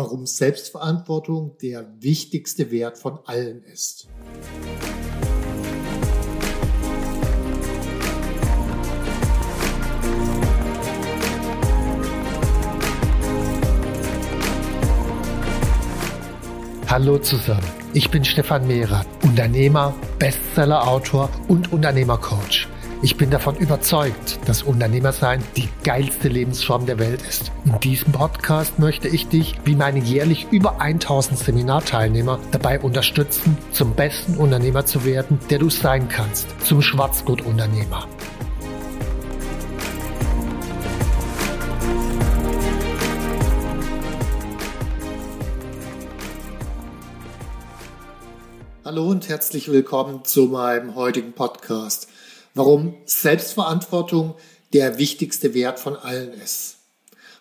Warum Selbstverantwortung der wichtigste Wert von allen ist. Hallo zusammen, ich bin Stefan Mehrer, Unternehmer, Bestseller-Autor und Unternehmercoach. Ich bin davon überzeugt, dass Unternehmersein die geilste Lebensform der Welt ist. In diesem Podcast möchte ich dich, wie meine jährlich über 1000 Seminarteilnehmer, dabei unterstützen, zum besten Unternehmer zu werden, der du sein kannst, zum Schwarzgurt-Unternehmer. Hallo und herzlich willkommen zu meinem heutigen Podcast warum Selbstverantwortung der wichtigste Wert von allen ist.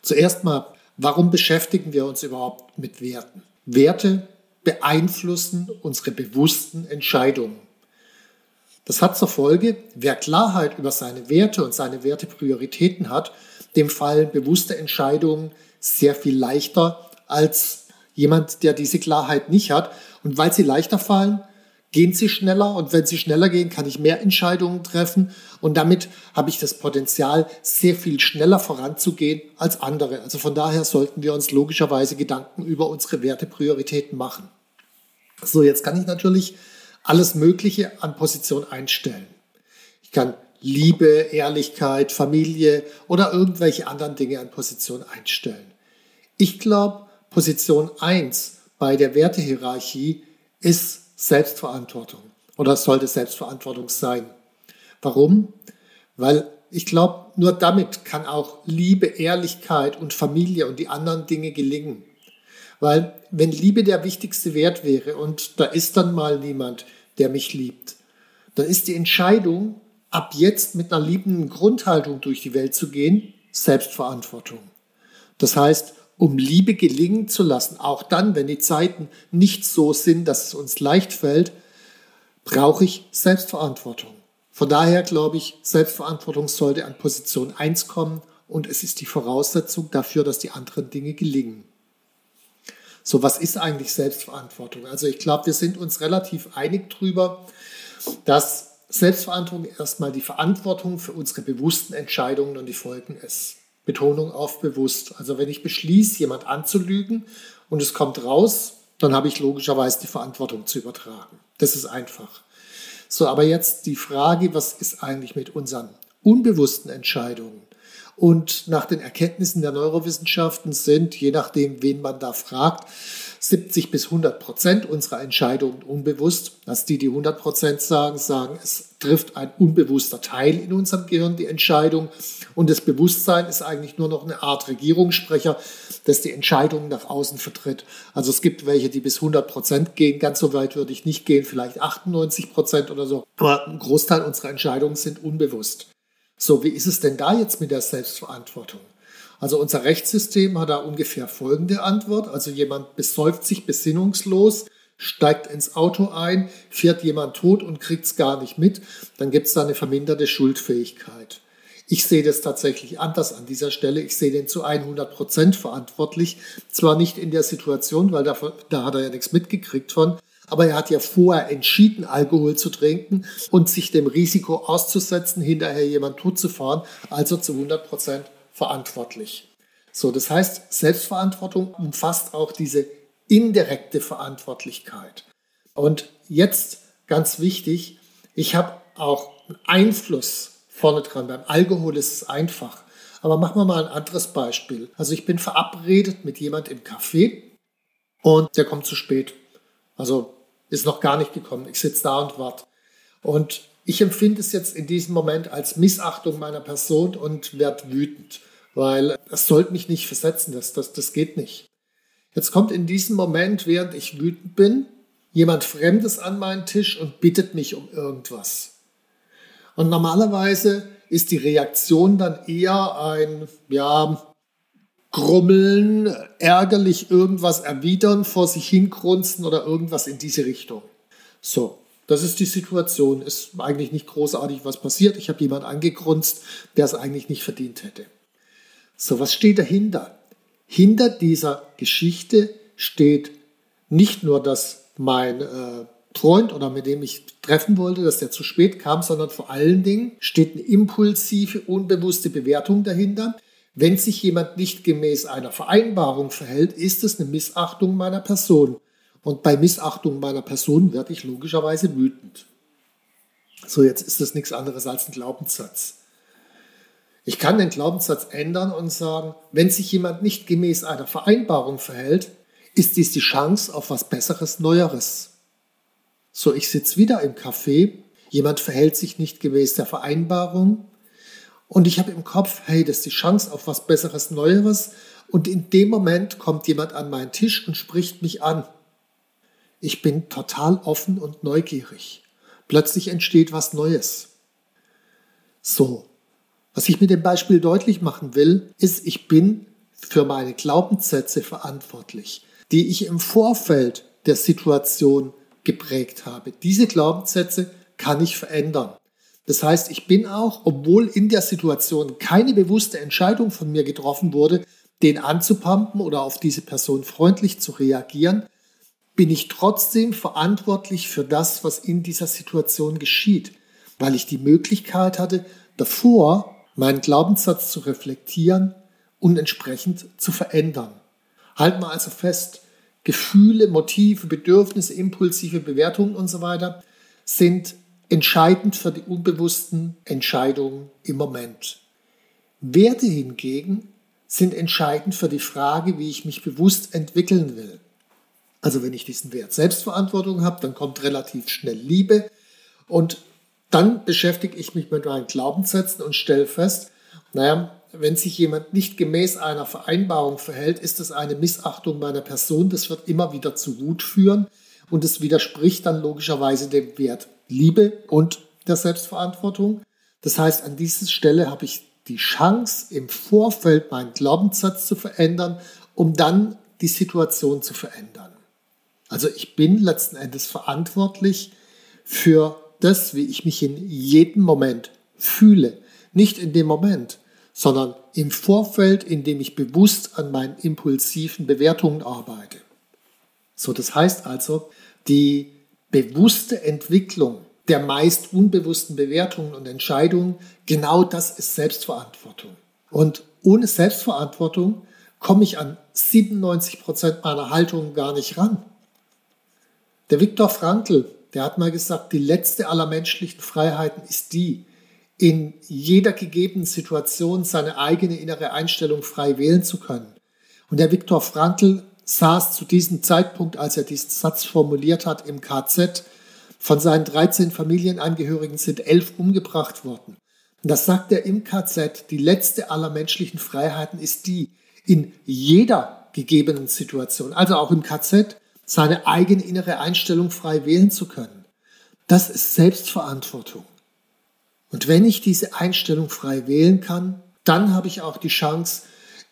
Zuerst mal, warum beschäftigen wir uns überhaupt mit Werten? Werte beeinflussen unsere bewussten Entscheidungen. Das hat zur Folge, wer Klarheit über seine Werte und seine Werteprioritäten hat, dem fallen bewusste Entscheidungen sehr viel leichter als jemand, der diese Klarheit nicht hat. Und weil sie leichter fallen, gehen sie schneller und wenn sie schneller gehen, kann ich mehr Entscheidungen treffen und damit habe ich das Potenzial, sehr viel schneller voranzugehen als andere. Also von daher sollten wir uns logischerweise Gedanken über unsere Werteprioritäten machen. So, jetzt kann ich natürlich alles Mögliche an Position einstellen. Ich kann Liebe, Ehrlichkeit, Familie oder irgendwelche anderen Dinge an Position einstellen. Ich glaube, Position 1 bei der Wertehierarchie ist Selbstverantwortung oder sollte Selbstverantwortung sein. Warum? Weil ich glaube, nur damit kann auch Liebe, Ehrlichkeit und Familie und die anderen Dinge gelingen. Weil wenn Liebe der wichtigste Wert wäre und da ist dann mal niemand, der mich liebt, dann ist die Entscheidung, ab jetzt mit einer liebenden Grundhaltung durch die Welt zu gehen, Selbstverantwortung. Das heißt, um Liebe gelingen zu lassen, auch dann, wenn die Zeiten nicht so sind, dass es uns leicht fällt, brauche ich Selbstverantwortung. Von daher glaube ich, Selbstverantwortung sollte an Position 1 kommen und es ist die Voraussetzung dafür, dass die anderen Dinge gelingen. So, was ist eigentlich Selbstverantwortung? Also ich glaube, wir sind uns relativ einig darüber, dass Selbstverantwortung erstmal die Verantwortung für unsere bewussten Entscheidungen und die Folgen ist. Betonung auf bewusst. Also wenn ich beschließe, jemand anzulügen und es kommt raus, dann habe ich logischerweise die Verantwortung zu übertragen. Das ist einfach. So, aber jetzt die Frage, was ist eigentlich mit unseren unbewussten Entscheidungen? Und nach den Erkenntnissen der Neurowissenschaften sind, je nachdem, wen man da fragt, 70 bis 100 Prozent unserer Entscheidungen unbewusst. Dass die, die 100 Prozent sagen, sagen, es trifft ein unbewusster Teil in unserem Gehirn die Entscheidung. Und das Bewusstsein ist eigentlich nur noch eine Art Regierungssprecher, das die Entscheidungen nach außen vertritt. Also es gibt welche, die bis 100 Prozent gehen. Ganz so weit würde ich nicht gehen, vielleicht 98 Prozent oder so. Aber ein Großteil unserer Entscheidungen sind unbewusst. So, wie ist es denn da jetzt mit der Selbstverantwortung? Also unser Rechtssystem hat da ungefähr folgende Antwort. Also jemand besäuft sich besinnungslos, steigt ins Auto ein, fährt jemand tot und kriegt es gar nicht mit, dann gibt es da eine verminderte Schuldfähigkeit. Ich sehe das tatsächlich anders an dieser Stelle. Ich sehe den zu 100 Prozent verantwortlich. Zwar nicht in der Situation, weil da, da hat er ja nichts mitgekriegt von, aber er hat ja vorher entschieden, Alkohol zu trinken und sich dem Risiko auszusetzen, hinterher jemand tot zu fahren, also zu 100 Prozent verantwortlich. So, das heißt, Selbstverantwortung umfasst auch diese indirekte Verantwortlichkeit. Und jetzt ganz wichtig, ich habe auch Einfluss vorne dran. Beim Alkohol ist es einfach. Aber machen wir mal ein anderes Beispiel. Also ich bin verabredet mit jemand im Café und der kommt zu spät. Also ist noch gar nicht gekommen. Ich sitze da und warte. Und ich empfinde es jetzt in diesem Moment als Missachtung meiner Person und werde wütend, weil das sollte mich nicht versetzen, das, das, das geht nicht. Jetzt kommt in diesem Moment, während ich wütend bin, jemand Fremdes an meinen Tisch und bittet mich um irgendwas. Und normalerweise ist die Reaktion dann eher ein, ja, grummeln, ärgerlich irgendwas erwidern, vor sich hingrunzen oder irgendwas in diese Richtung. So, das ist die Situation. Ist eigentlich nicht großartig was passiert. Ich habe jemanden angegrunzt, der es eigentlich nicht verdient hätte. So, was steht dahinter? Hinter dieser Geschichte steht nicht nur, dass mein äh, Freund oder mit dem ich treffen wollte, dass der zu spät kam, sondern vor allen Dingen steht eine impulsive, unbewusste Bewertung dahinter. Wenn sich jemand nicht gemäß einer Vereinbarung verhält, ist es eine Missachtung meiner Person. Und bei Missachtung meiner Person werde ich logischerweise wütend. So, jetzt ist das nichts anderes als ein Glaubenssatz. Ich kann den Glaubenssatz ändern und sagen, wenn sich jemand nicht gemäß einer Vereinbarung verhält, ist dies die Chance auf was Besseres, Neueres. So, ich sitze wieder im Café, jemand verhält sich nicht gemäß der Vereinbarung und ich habe im Kopf, hey, das ist die Chance auf was Besseres, Neueres und in dem Moment kommt jemand an meinen Tisch und spricht mich an. Ich bin total offen und neugierig. Plötzlich entsteht was Neues. So, was ich mit dem Beispiel deutlich machen will, ist, ich bin für meine Glaubenssätze verantwortlich, die ich im Vorfeld der Situation geprägt habe. Diese Glaubenssätze kann ich verändern. Das heißt, ich bin auch, obwohl in der Situation keine bewusste Entscheidung von mir getroffen wurde, den anzupumpen oder auf diese Person freundlich zu reagieren, bin ich trotzdem verantwortlich für das, was in dieser Situation geschieht, weil ich die Möglichkeit hatte, davor meinen Glaubenssatz zu reflektieren und entsprechend zu verändern. Halten wir also fest, Gefühle, Motive, Bedürfnisse, impulsive Bewertungen und so weiter sind entscheidend für die unbewussten Entscheidungen im Moment. Werte hingegen sind entscheidend für die Frage, wie ich mich bewusst entwickeln will. Also wenn ich diesen Wert Selbstverantwortung habe, dann kommt relativ schnell Liebe und dann beschäftige ich mich mit meinen Glaubenssätzen und stelle fest, naja, wenn sich jemand nicht gemäß einer Vereinbarung verhält, ist das eine Missachtung meiner Person. Das wird immer wieder zu Wut führen und es widerspricht dann logischerweise dem Wert Liebe und der Selbstverantwortung. Das heißt, an dieser Stelle habe ich die Chance, im Vorfeld meinen Glaubenssatz zu verändern, um dann die Situation zu verändern. Also ich bin letzten Endes verantwortlich für das, wie ich mich in jedem Moment fühle. Nicht in dem Moment, sondern im Vorfeld, in dem ich bewusst an meinen impulsiven Bewertungen arbeite. So, das heißt also, die bewusste Entwicklung der meist unbewussten Bewertungen und Entscheidungen, genau das ist Selbstverantwortung. Und ohne Selbstverantwortung komme ich an 97 Prozent meiner Haltungen gar nicht ran. Der Viktor Frankl, der hat mal gesagt, die letzte aller menschlichen Freiheiten ist die, in jeder gegebenen Situation seine eigene innere Einstellung frei wählen zu können. Und der Viktor Frankl saß zu diesem Zeitpunkt, als er diesen Satz formuliert hat, im KZ. Von seinen 13 Familienangehörigen sind elf umgebracht worden. Und das sagt er im KZ, die letzte aller menschlichen Freiheiten ist die, in jeder gegebenen Situation, also auch im KZ, seine eigene innere Einstellung frei wählen zu können. Das ist Selbstverantwortung. Und wenn ich diese Einstellung frei wählen kann, dann habe ich auch die Chance,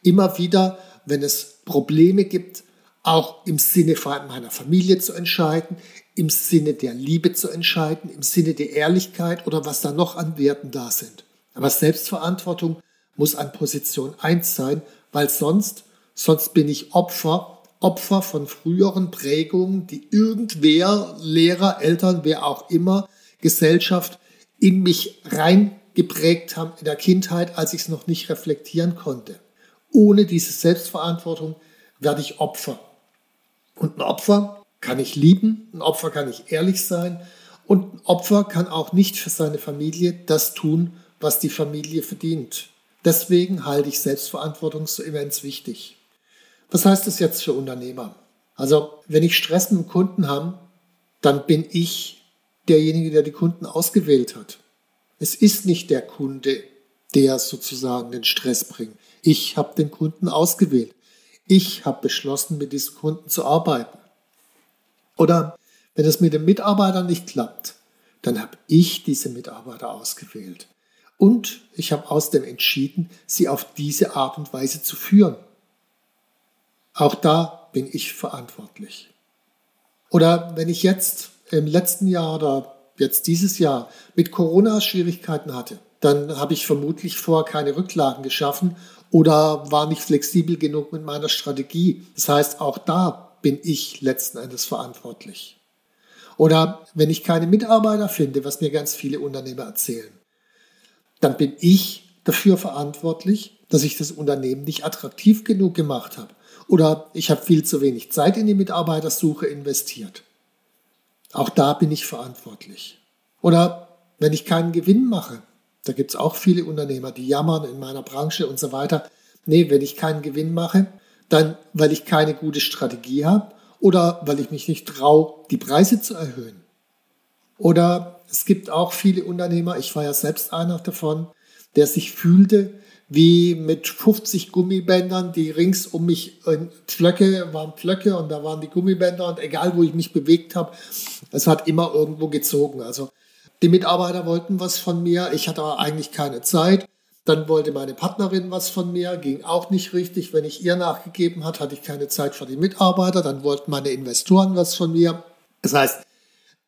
immer wieder, wenn es Probleme gibt, auch im Sinne meiner Familie zu entscheiden, im Sinne der Liebe zu entscheiden, im Sinne der Ehrlichkeit oder was da noch an Werten da sind. Aber Selbstverantwortung muss an Position 1 sein, weil sonst, sonst bin ich Opfer Opfer von früheren Prägungen, die irgendwer, Lehrer, Eltern, wer auch immer, Gesellschaft in mich reingeprägt haben in der Kindheit, als ich es noch nicht reflektieren konnte. Ohne diese Selbstverantwortung werde ich Opfer. Und ein Opfer kann ich lieben, ein Opfer kann ich ehrlich sein und ein Opfer kann auch nicht für seine Familie das tun, was die Familie verdient. Deswegen halte ich Selbstverantwortung so immens wichtig. Was heißt das jetzt für Unternehmer? Also, wenn ich Stress mit dem Kunden habe, dann bin ich derjenige, der die Kunden ausgewählt hat. Es ist nicht der Kunde, der sozusagen den Stress bringt. Ich habe den Kunden ausgewählt. Ich habe beschlossen, mit diesen Kunden zu arbeiten. Oder wenn es mit den Mitarbeitern nicht klappt, dann habe ich diese Mitarbeiter ausgewählt. Und ich habe außerdem entschieden, sie auf diese Art und Weise zu führen. Auch da bin ich verantwortlich. Oder wenn ich jetzt im letzten Jahr oder jetzt dieses Jahr mit Corona Schwierigkeiten hatte, dann habe ich vermutlich vorher keine Rücklagen geschaffen oder war nicht flexibel genug mit meiner Strategie. Das heißt, auch da bin ich letzten Endes verantwortlich. Oder wenn ich keine Mitarbeiter finde, was mir ganz viele Unternehmer erzählen, dann bin ich dafür verantwortlich, dass ich das Unternehmen nicht attraktiv genug gemacht habe. Oder ich habe viel zu wenig Zeit in die Mitarbeitersuche investiert. Auch da bin ich verantwortlich. Oder wenn ich keinen Gewinn mache, da gibt es auch viele Unternehmer, die jammern in meiner Branche und so weiter. Nee, wenn ich keinen Gewinn mache, dann weil ich keine gute Strategie habe oder weil ich mich nicht traue, die Preise zu erhöhen. Oder es gibt auch viele Unternehmer, ich war ja selbst einer davon, der sich fühlte wie mit 50 Gummibändern, die rings um mich Pflöcke waren Pflöcke und da waren die Gummibänder und egal wo ich mich bewegt habe, es hat immer irgendwo gezogen. Also die Mitarbeiter wollten was von mir, ich hatte aber eigentlich keine Zeit. Dann wollte meine Partnerin was von mir, ging auch nicht richtig. Wenn ich ihr nachgegeben hat, hatte ich keine Zeit für die Mitarbeiter. Dann wollten meine Investoren was von mir. Das heißt,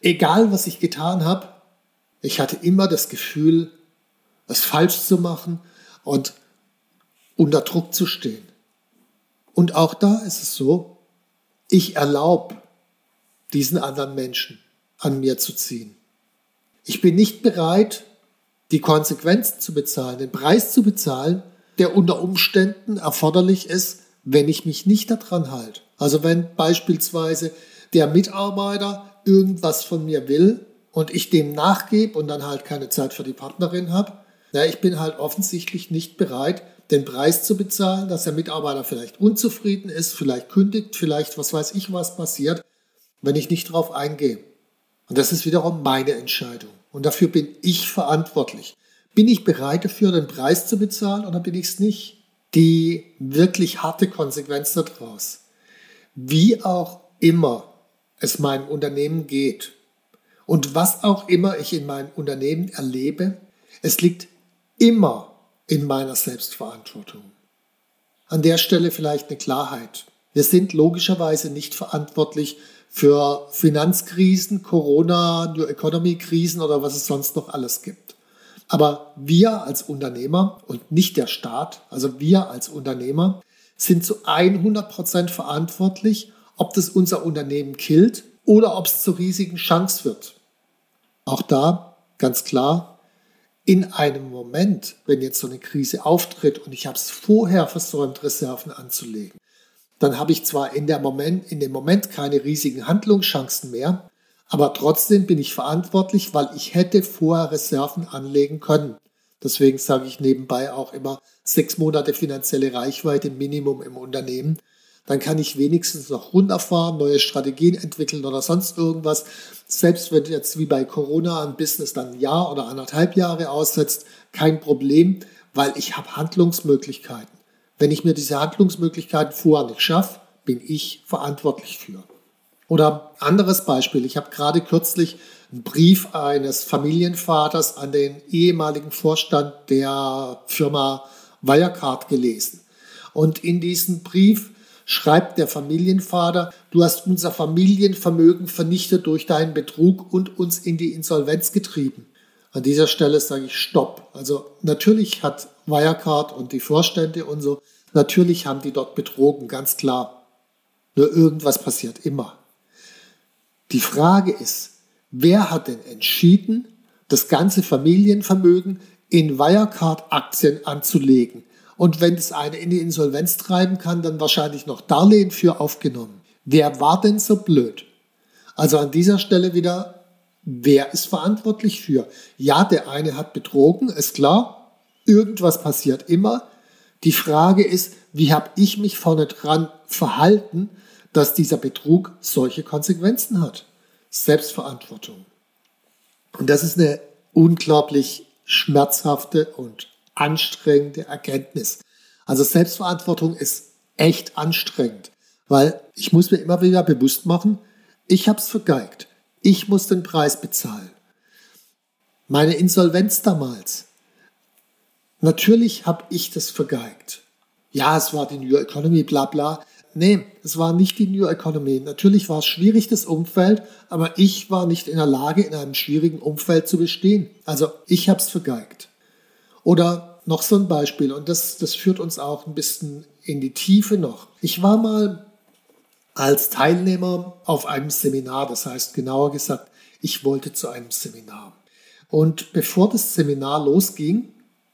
egal was ich getan habe, ich hatte immer das Gefühl, es falsch zu machen und unter Druck zu stehen. Und auch da ist es so, ich erlaube diesen anderen Menschen an mir zu ziehen. Ich bin nicht bereit, die Konsequenzen zu bezahlen, den Preis zu bezahlen, der unter Umständen erforderlich ist, wenn ich mich nicht daran halte. Also wenn beispielsweise der Mitarbeiter irgendwas von mir will und ich dem nachgebe und dann halt keine Zeit für die Partnerin habe, ja, ich bin halt offensichtlich nicht bereit, den Preis zu bezahlen, dass der Mitarbeiter vielleicht unzufrieden ist, vielleicht kündigt, vielleicht was weiß ich was passiert, wenn ich nicht darauf eingehe. Und das ist wiederum meine Entscheidung. Und dafür bin ich verantwortlich. Bin ich bereit dafür, den Preis zu bezahlen oder bin ich es nicht? Die wirklich harte Konsequenz daraus. Wie auch immer es meinem Unternehmen geht und was auch immer ich in meinem Unternehmen erlebe, es liegt immer in meiner Selbstverantwortung. An der Stelle vielleicht eine Klarheit. Wir sind logischerweise nicht verantwortlich für Finanzkrisen, Corona, New Economy Krisen oder was es sonst noch alles gibt. Aber wir als Unternehmer und nicht der Staat, also wir als Unternehmer, sind zu 100 Prozent verantwortlich, ob das unser Unternehmen killt oder ob es zur riesigen Chance wird. Auch da ganz klar, in einem Moment, wenn jetzt so eine Krise auftritt und ich habe es vorher versäumt, Reserven anzulegen, dann habe ich zwar in, der Moment, in dem Moment keine riesigen Handlungschancen mehr, aber trotzdem bin ich verantwortlich, weil ich hätte vorher Reserven anlegen können. Deswegen sage ich nebenbei auch immer sechs Monate finanzielle Reichweite Minimum im Unternehmen. Dann kann ich wenigstens noch runterfahren, neue Strategien entwickeln oder sonst irgendwas. Selbst wenn jetzt wie bei Corona ein Business dann ein Jahr oder anderthalb Jahre aussetzt, kein Problem, weil ich habe Handlungsmöglichkeiten. Wenn ich mir diese Handlungsmöglichkeiten vorher nicht schaffe, bin ich verantwortlich für. Oder anderes Beispiel, ich habe gerade kürzlich einen Brief eines Familienvaters an den ehemaligen Vorstand der Firma Wirecard gelesen. Und in diesem Brief schreibt der Familienvater, du hast unser Familienvermögen vernichtet durch deinen Betrug und uns in die Insolvenz getrieben. An dieser Stelle sage ich Stopp. Also natürlich hat Wirecard und die Vorstände und so, natürlich haben die dort betrogen, ganz klar. Nur irgendwas passiert immer. Die Frage ist, wer hat denn entschieden, das ganze Familienvermögen in Wirecard-Aktien anzulegen? Und wenn das eine in die Insolvenz treiben kann, dann wahrscheinlich noch Darlehen für aufgenommen. Wer war denn so blöd? Also an dieser Stelle wieder Wer ist verantwortlich für? Ja, der eine hat betrogen, ist klar. Irgendwas passiert immer. Die Frage ist, wie habe ich mich vorne dran verhalten, dass dieser Betrug solche Konsequenzen hat? Selbstverantwortung. Und das ist eine unglaublich schmerzhafte und anstrengende Erkenntnis. Also Selbstverantwortung ist echt anstrengend, weil ich muss mir immer wieder bewusst machen, ich habe es vergeigt. Ich muss den Preis bezahlen. Meine Insolvenz damals. Natürlich habe ich das vergeigt. Ja, es war die New Economy, bla bla. Nee, es war nicht die New Economy. Natürlich war es schwierig, das Umfeld, aber ich war nicht in der Lage, in einem schwierigen Umfeld zu bestehen. Also ich habe es vergeigt. Oder noch so ein Beispiel, und das, das führt uns auch ein bisschen in die Tiefe noch. Ich war mal als Teilnehmer auf einem Seminar, das heißt genauer gesagt, ich wollte zu einem Seminar. Und bevor das Seminar losging,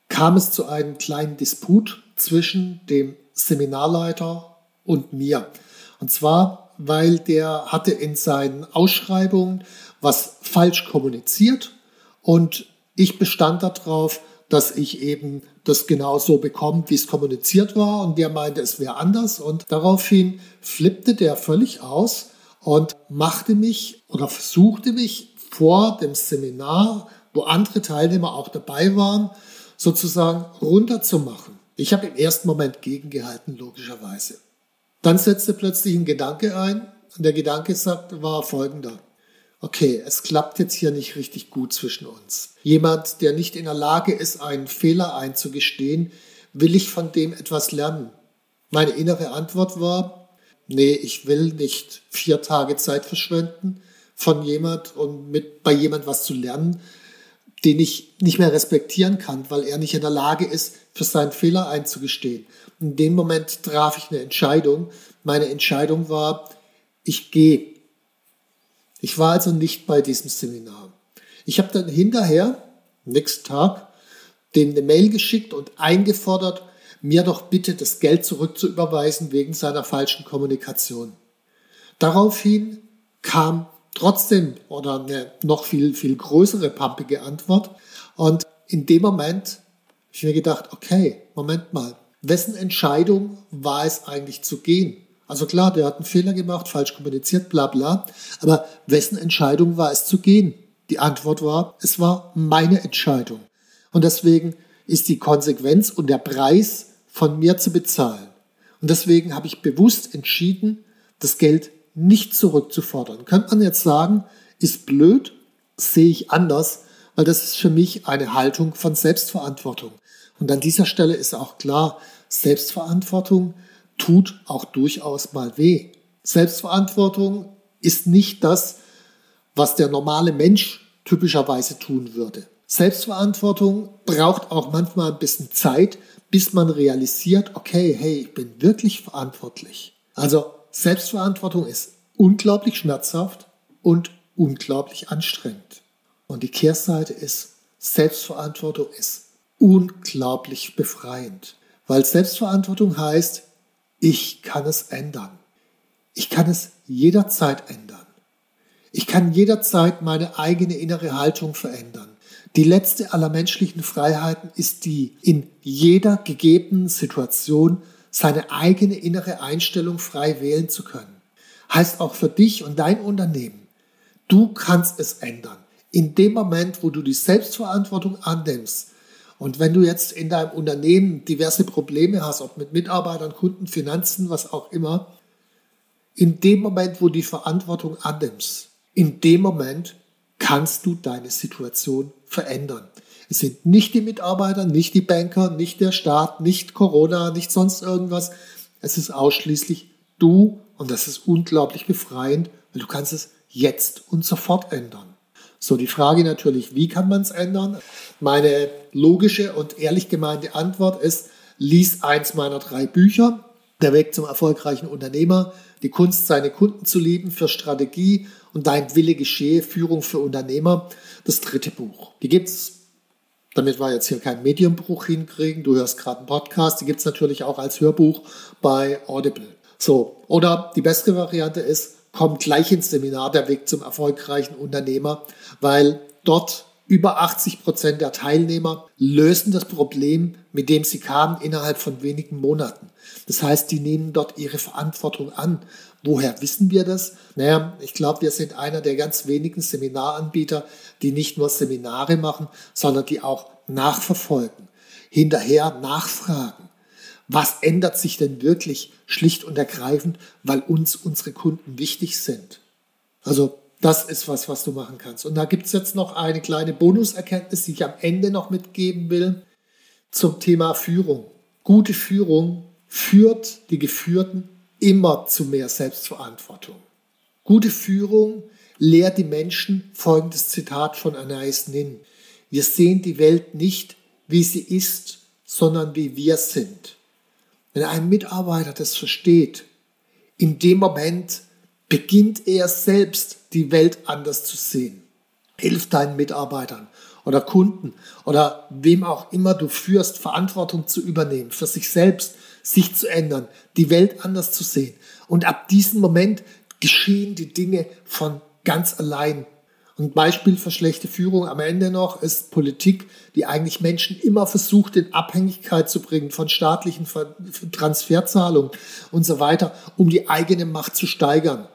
kam es zu einem kleinen Disput zwischen dem Seminarleiter und mir. Und zwar, weil der hatte in seinen Ausschreibungen was falsch kommuniziert und ich bestand darauf, dass ich eben das genau so bekomme, wie es kommuniziert war und der meinte, es wäre anders und daraufhin flippte der völlig aus und machte mich oder versuchte mich vor dem Seminar, wo andere Teilnehmer auch dabei waren, sozusagen runterzumachen. Ich habe im ersten Moment gegengehalten, logischerweise. Dann setzte plötzlich ein Gedanke ein und der Gedanke sagt, war folgender. Okay, es klappt jetzt hier nicht richtig gut zwischen uns. Jemand, der nicht in der Lage ist, einen Fehler einzugestehen, will ich von dem etwas lernen? Meine innere Antwort war, nee, ich will nicht vier Tage Zeit verschwenden von jemand und mit bei jemand was zu lernen, den ich nicht mehr respektieren kann, weil er nicht in der Lage ist, für seinen Fehler einzugestehen. In dem Moment traf ich eine Entscheidung. Meine Entscheidung war, ich gehe. Ich war also nicht bei diesem Seminar. Ich habe dann hinterher, nächsten Tag, dem eine Mail geschickt und eingefordert, mir doch bitte das Geld zurückzuüberweisen wegen seiner falschen Kommunikation. Daraufhin kam trotzdem oder eine noch viel, viel größere pampige Antwort. Und in dem Moment habe ich mir gedacht, okay, Moment mal, wessen Entscheidung war es eigentlich zu gehen? Also klar, der hat einen Fehler gemacht, falsch kommuniziert, bla bla. Aber wessen Entscheidung war es zu gehen? Die Antwort war, es war meine Entscheidung. Und deswegen ist die Konsequenz und der Preis von mir zu bezahlen. Und deswegen habe ich bewusst entschieden, das Geld nicht zurückzufordern. Könnte man jetzt sagen, ist blöd, sehe ich anders, weil das ist für mich eine Haltung von Selbstverantwortung. Und an dieser Stelle ist auch klar, Selbstverantwortung tut auch durchaus mal weh. Selbstverantwortung ist nicht das, was der normale Mensch typischerweise tun würde. Selbstverantwortung braucht auch manchmal ein bisschen Zeit, bis man realisiert, okay, hey, ich bin wirklich verantwortlich. Also Selbstverantwortung ist unglaublich schmerzhaft und unglaublich anstrengend. Und die Kehrseite ist, Selbstverantwortung ist unglaublich befreiend. Weil Selbstverantwortung heißt, ich kann es ändern. Ich kann es jederzeit ändern. Ich kann jederzeit meine eigene innere Haltung verändern. Die letzte aller menschlichen Freiheiten ist die, in jeder gegebenen Situation seine eigene innere Einstellung frei wählen zu können. Heißt auch für dich und dein Unternehmen, du kannst es ändern. In dem Moment, wo du die Selbstverantwortung annimmst, und wenn du jetzt in deinem Unternehmen diverse Probleme hast, ob mit Mitarbeitern, Kunden, Finanzen, was auch immer, in dem Moment, wo du die Verantwortung annimmst, in dem Moment kannst du deine Situation verändern. Es sind nicht die Mitarbeiter, nicht die Banker, nicht der Staat, nicht Corona, nicht sonst irgendwas. Es ist ausschließlich du und das ist unglaublich befreiend, weil du kannst es jetzt und sofort ändern. So, die Frage natürlich, wie kann man es ändern? Meine logische und ehrlich gemeinte Antwort ist, lies eins meiner drei Bücher, Der Weg zum erfolgreichen Unternehmer, die Kunst, seine Kunden zu lieben, für Strategie und dein Wille geschehe, Führung für Unternehmer, das dritte Buch. Die gibt es, damit wir jetzt hier keinen Medienbruch hinkriegen, du hörst gerade einen Podcast, die gibt es natürlich auch als Hörbuch bei Audible. So, oder die beste Variante ist, kommt gleich ins Seminar Der Weg zum erfolgreichen Unternehmer, weil dort über 80 Prozent der Teilnehmer lösen das Problem, mit dem sie kamen, innerhalb von wenigen Monaten. Das heißt, die nehmen dort ihre Verantwortung an. Woher wissen wir das? Naja, ich glaube, wir sind einer der ganz wenigen Seminaranbieter, die nicht nur Seminare machen, sondern die auch nachverfolgen, hinterher nachfragen. Was ändert sich denn wirklich schlicht und ergreifend, weil uns unsere Kunden wichtig sind. Also das ist was, was du machen kannst. Und da gibt es jetzt noch eine kleine Bonuserkenntnis, die ich am Ende noch mitgeben will zum Thema Führung. Gute Führung führt die Geführten immer zu mehr Selbstverantwortung. Gute Führung lehrt die Menschen folgendes Zitat von Anais Nin. Wir sehen die Welt nicht, wie sie ist, sondern wie wir sind. Wenn ein Mitarbeiter das versteht, in dem Moment beginnt er selbst die Welt anders zu sehen. Hilf deinen Mitarbeitern oder Kunden oder wem auch immer du führst, Verantwortung zu übernehmen, für sich selbst, sich zu ändern, die Welt anders zu sehen. Und ab diesem Moment geschehen die Dinge von ganz allein. Ein Beispiel für schlechte Führung am Ende noch ist Politik, die eigentlich Menschen immer versucht, in Abhängigkeit zu bringen von staatlichen Transferzahlungen und so weiter, um die eigene Macht zu steigern.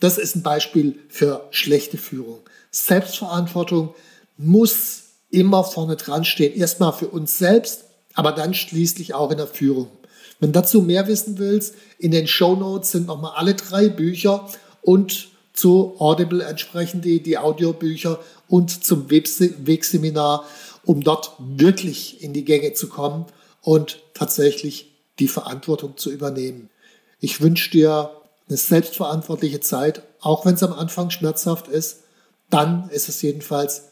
Das ist ein Beispiel für schlechte Führung. Selbstverantwortung muss immer vorne dran stehen. Erstmal für uns selbst, aber dann schließlich auch in der Führung. Wenn dazu mehr wissen willst, in den Show Notes sind nochmal alle drei Bücher und zu Audible entsprechend die, die Audiobücher und zum Wegseminar, um dort wirklich in die Gänge zu kommen und tatsächlich die Verantwortung zu übernehmen. Ich wünsche dir eine selbstverantwortliche Zeit, auch wenn es am Anfang schmerzhaft ist, dann ist es jedenfalls